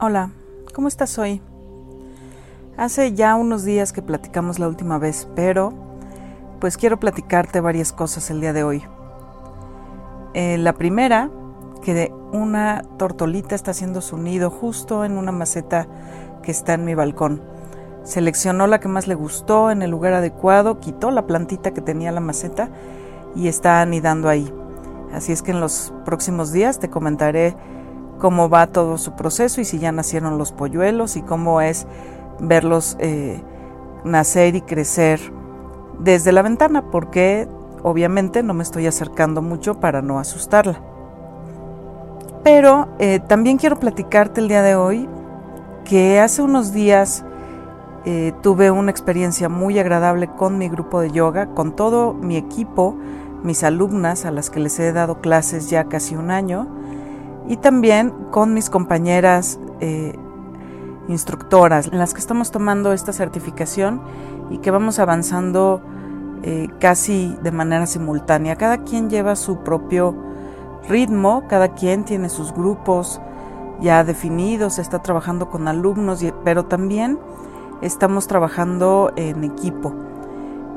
Hola, ¿cómo estás hoy? Hace ya unos días que platicamos la última vez, pero pues quiero platicarte varias cosas el día de hoy. Eh, la primera, que una tortolita está haciendo su nido justo en una maceta que está en mi balcón. Seleccionó la que más le gustó en el lugar adecuado, quitó la plantita que tenía la maceta y está anidando ahí. Así es que en los próximos días te comentaré cómo va todo su proceso y si ya nacieron los polluelos y cómo es verlos eh, nacer y crecer desde la ventana, porque obviamente no me estoy acercando mucho para no asustarla. Pero eh, también quiero platicarte el día de hoy que hace unos días eh, tuve una experiencia muy agradable con mi grupo de yoga, con todo mi equipo, mis alumnas a las que les he dado clases ya casi un año y también con mis compañeras eh, instructoras, en las que estamos tomando esta certificación y que vamos avanzando eh, casi de manera simultánea. Cada quien lleva su propio ritmo, cada quien tiene sus grupos ya definidos, está trabajando con alumnos, pero también estamos trabajando en equipo.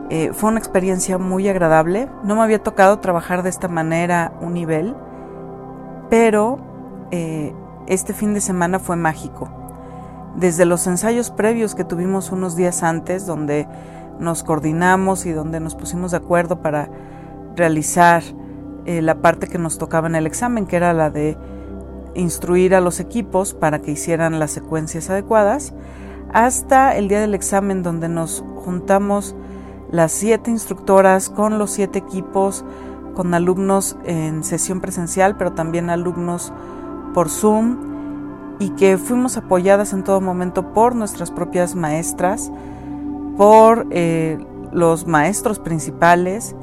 Eh, fue una experiencia muy agradable. No me había tocado trabajar de esta manera un nivel pero eh, este fin de semana fue mágico. Desde los ensayos previos que tuvimos unos días antes, donde nos coordinamos y donde nos pusimos de acuerdo para realizar eh, la parte que nos tocaba en el examen, que era la de instruir a los equipos para que hicieran las secuencias adecuadas, hasta el día del examen donde nos juntamos las siete instructoras con los siete equipos, con alumnos en sesión presencial, pero también alumnos por Zoom y que fuimos apoyadas en todo momento por nuestras propias maestras, por eh, los maestros principales,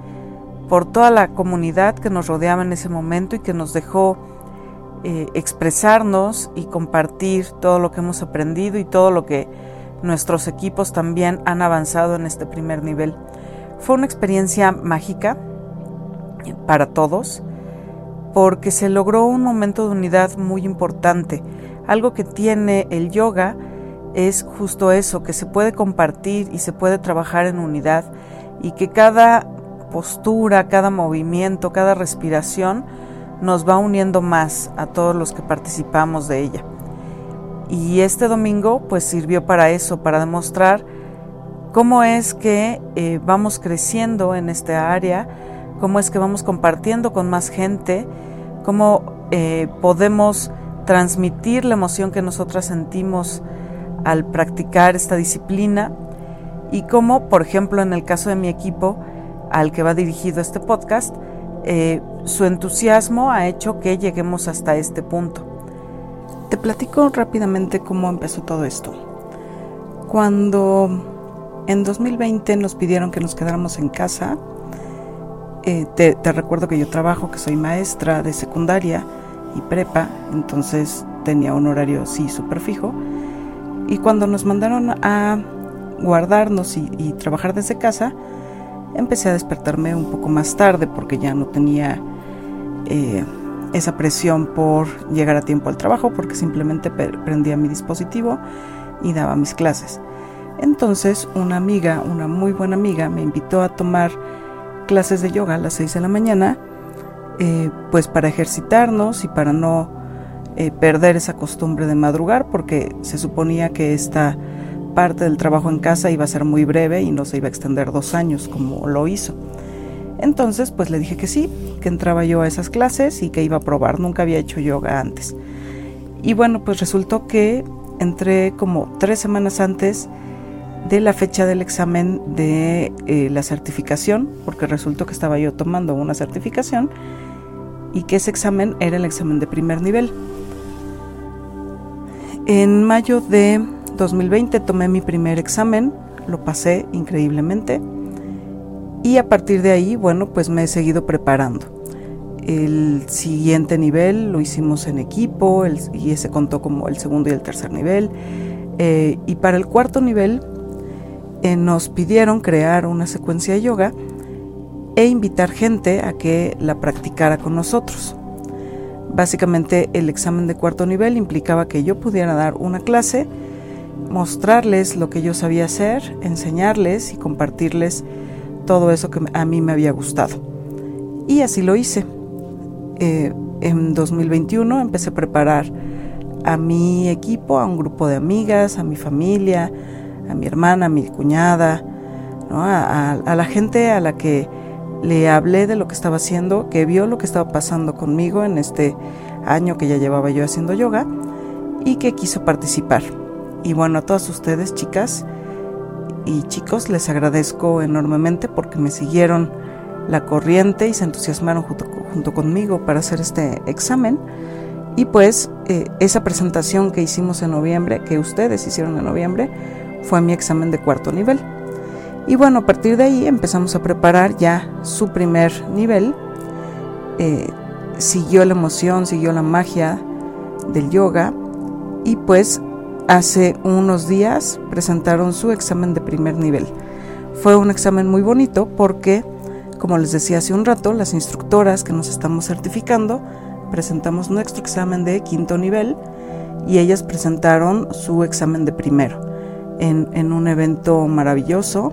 por toda la comunidad que nos rodeaba en ese momento y que nos dejó eh, expresarnos y compartir todo lo que hemos aprendido y todo lo que nuestros equipos también han avanzado en este primer nivel. Fue una experiencia mágica, para todos, porque se logró un momento de unidad muy importante. Algo que tiene el yoga es justo eso, que se puede compartir y se puede trabajar en unidad y que cada postura, cada movimiento, cada respiración nos va uniendo más a todos los que participamos de ella. Y este domingo pues sirvió para eso, para demostrar cómo es que eh, vamos creciendo en esta área, cómo es que vamos compartiendo con más gente, cómo eh, podemos transmitir la emoción que nosotras sentimos al practicar esta disciplina y cómo, por ejemplo, en el caso de mi equipo al que va dirigido este podcast, eh, su entusiasmo ha hecho que lleguemos hasta este punto. Te platico rápidamente cómo empezó todo esto. Cuando en 2020 nos pidieron que nos quedáramos en casa, eh, te, recuerdo que yo trabajo, que soy maestra de secundaria y prepa, entonces tenía un horario sí súper fijo. Y cuando nos mandaron a guardarnos y, trabajar desde casa, empecé a despertarme un poco más tarde porque ya no tenía eh, esa presión por llegar a tiempo al trabajo, porque simplemente prendía mi dispositivo y daba mis clases. Entonces una amiga, una muy buena amiga, me invitó a tomar clases de yoga a las 6 de la mañana, eh, pues para ejercitarnos y para no eh, perder esa costumbre de madrugar, porque se suponía que esta parte del trabajo en casa iba a ser muy breve y no se iba a extender dos años como lo hizo. Entonces, pues le dije que sí, que entraba yo a esas clases y que iba a probar, nunca había hecho yoga antes. Y bueno, pues resultó que entré como tres semanas antes de la fecha del examen de eh, la certificación, porque resultó que estaba yo tomando una certificación y que ese examen era el examen de primer nivel. En mayo de 2020 tomé mi primer examen, lo pasé increíblemente y a partir de ahí, bueno, pues me he seguido preparando. El siguiente nivel lo hicimos en equipo y ese contó como el segundo y el tercer nivel. Eh, y para el cuarto nivel eh, nos pidieron crear una secuencia de yoga e invitar gente a que la practicara con nosotros. Básicamente el examen de cuarto nivel implicaba que yo pudiera dar una clase, mostrarles lo que yo sabía hacer, enseñarles y compartirles todo eso que a mí me había gustado. Y así lo hice. Eh, en 2021 empecé a preparar a mi equipo, a un grupo de amigas, a mi familia, a mi hermana, a mi cuñada, a, la gente a la que le hablé de lo que estaba haciendo, que vio lo que estaba pasando conmigo en este año que ya llevaba yo haciendo yoga y que quiso participar. Y bueno, a todas ustedes, chicas y chicos, les agradezco enormemente porque me siguieron la corriente y se entusiasmaron junto, conmigo para hacer este examen. Y pues eh, esa presentación que hicimos en noviembre, que ustedes hicieron en noviembre, fue mi examen de cuarto nivel. Y bueno, a partir de ahí empezamos a preparar ya su primer nivel. Eh, siguió la emoción, siguió la magia del yoga y pues hace unos días presentaron su examen de primer nivel. Fue un examen muy bonito porque, como les decía hace un rato, las instructoras que nos estamos certificando presentamos nuestro examen de quinto nivel y ellas presentaron su examen de primero en, un evento maravilloso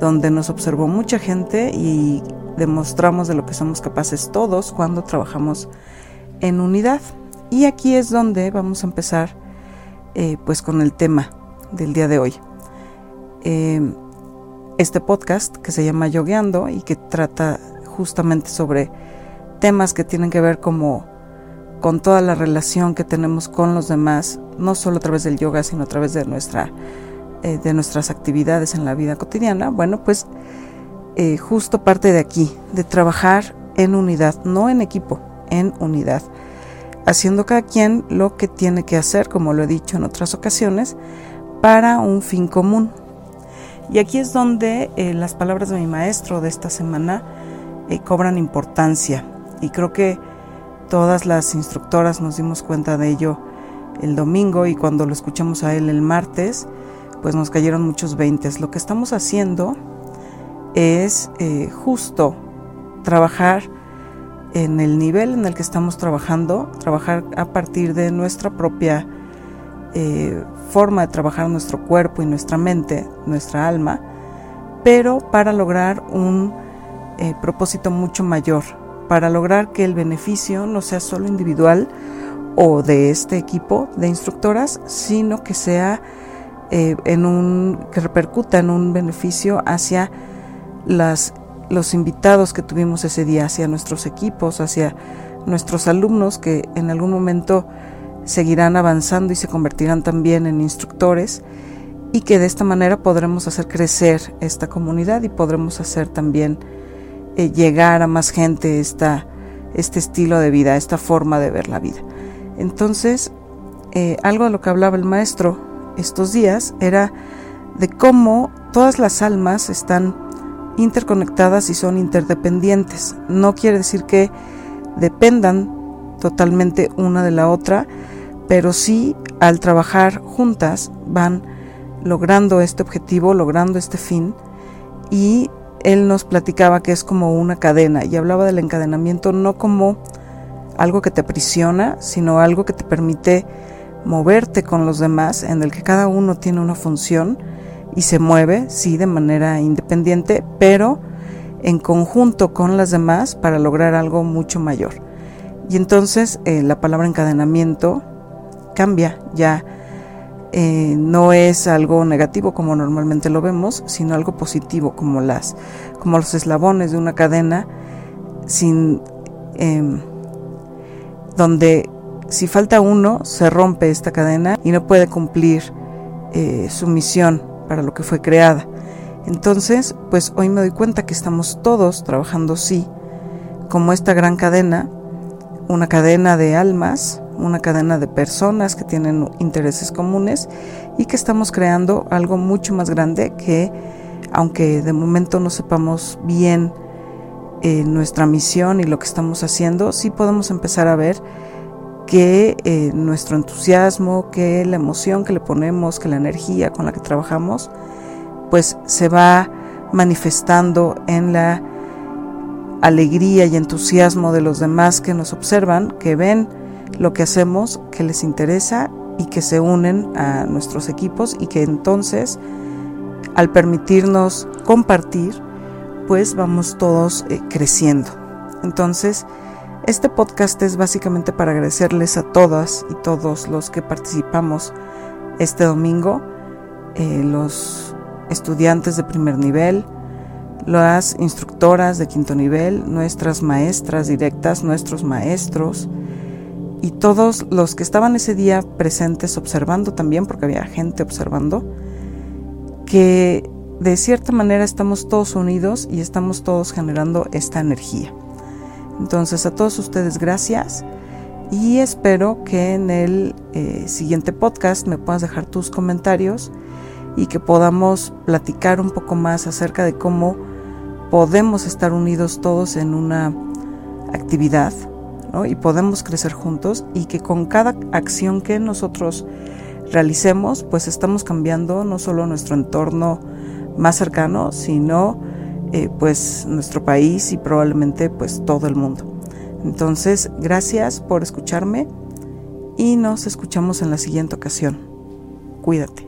donde nos observó mucha gente y demostramos de lo que somos capaces todos cuando trabajamos en unidad. Y aquí es donde vamos a empezar eh, pues con el tema del día de hoy. Eh, este podcast que se llama Yogueando y que trata justamente sobre temas que tienen que ver como con toda la relación que tenemos con los demás, no solo a través del yoga, sino a través de nuestra eh, de nuestras actividades en la vida cotidiana, bueno, pues eh, justo parte de aquí, de trabajar en unidad, no en equipo, en unidad, haciendo cada quien lo que tiene que hacer, como lo he dicho en otras ocasiones, para un fin común. Y aquí es donde eh, las palabras de mi maestro de esta semana cobran importancia y creo que todas las instructoras nos dimos cuenta de ello el domingo y cuando lo escuchamos a él el martes, pues nos cayeron muchos veintes. Lo que estamos haciendo es eh, justo trabajar en el nivel en el que estamos trabajando, trabajar a partir de nuestra propia eh, forma de trabajar nuestro cuerpo y nuestra mente, nuestra alma, pero para lograr un eh, propósito mucho mayor, para lograr que el beneficio no sea solo individual o de este equipo de instructoras, sino que sea eh, en un que repercuta en un beneficio hacia las los invitados que tuvimos ese día, hacia nuestros equipos, hacia nuestros alumnos que en algún momento seguirán avanzando y se convertirán también en instructores y que de esta manera podremos hacer crecer esta comunidad y podremos hacer también eh, llegar a más gente esta, este estilo de vida, esta forma de ver la vida. Entonces, eh, algo de lo que hablaba el maestro estos días era de cómo todas las almas están interconectadas y son interdependientes. No quiere decir que dependan totalmente una de la otra, pero sí al trabajar juntas van logrando este objetivo, logrando este fin y él nos platicaba que es como una cadena y hablaba del encadenamiento no como algo que te aprisiona, sino algo que te permite moverte con los demás, en el que cada uno tiene una función y se mueve, sí, de manera independiente, pero en conjunto con las demás para lograr algo mucho mayor. Y entonces eh, la palabra encadenamiento cambia, ya eh, no es algo negativo como normalmente lo vemos, sino algo positivo como las, como los eslabones de una cadena, sin em, donde si falta uno, se rompe esta cadena y no puede cumplir eh, su misión para lo que fue creada. Entonces, pues hoy me doy cuenta que estamos todos trabajando, sí, como esta gran cadena, una cadena de almas, una cadena de personas que tienen intereses comunes y que estamos creando algo mucho más grande que, aunque de momento no sepamos bien eh, nuestra misión y lo que estamos haciendo, sí podemos empezar a ver que eh, nuestro entusiasmo, que la emoción que le ponemos, que la energía con la que trabajamos, pues se va manifestando en la alegría y entusiasmo de los demás que nos observan, que ven lo que hacemos, que les interesa y que se unen a nuestros equipos y que entonces al permitirnos compartir, pues vamos todos eh, creciendo. Entonces, este podcast es básicamente para agradecerles a todas y todos los que participamos este domingo, eh, los estudiantes de primer nivel, las instructoras de quinto nivel, nuestras maestras directas, nuestros maestros y todos los que estaban ese día presentes observando también, porque había gente observando, que de cierta manera estamos todos unidos y estamos todos generando esta energía. Entonces a todos ustedes gracias. Y espero que en el eh, siguiente podcast me puedas dejar tus comentarios y que podamos platicar un poco más acerca de cómo podemos estar unidos todos en una actividad y podemos crecer juntos y que con cada acción que nosotros realicemos pues estamos cambiando no solo nuestro entorno más cercano sino eh, pues nuestro país y probablemente pues todo el mundo. Entonces, gracias por escucharme y nos escuchamos en la siguiente ocasión. Cuídate.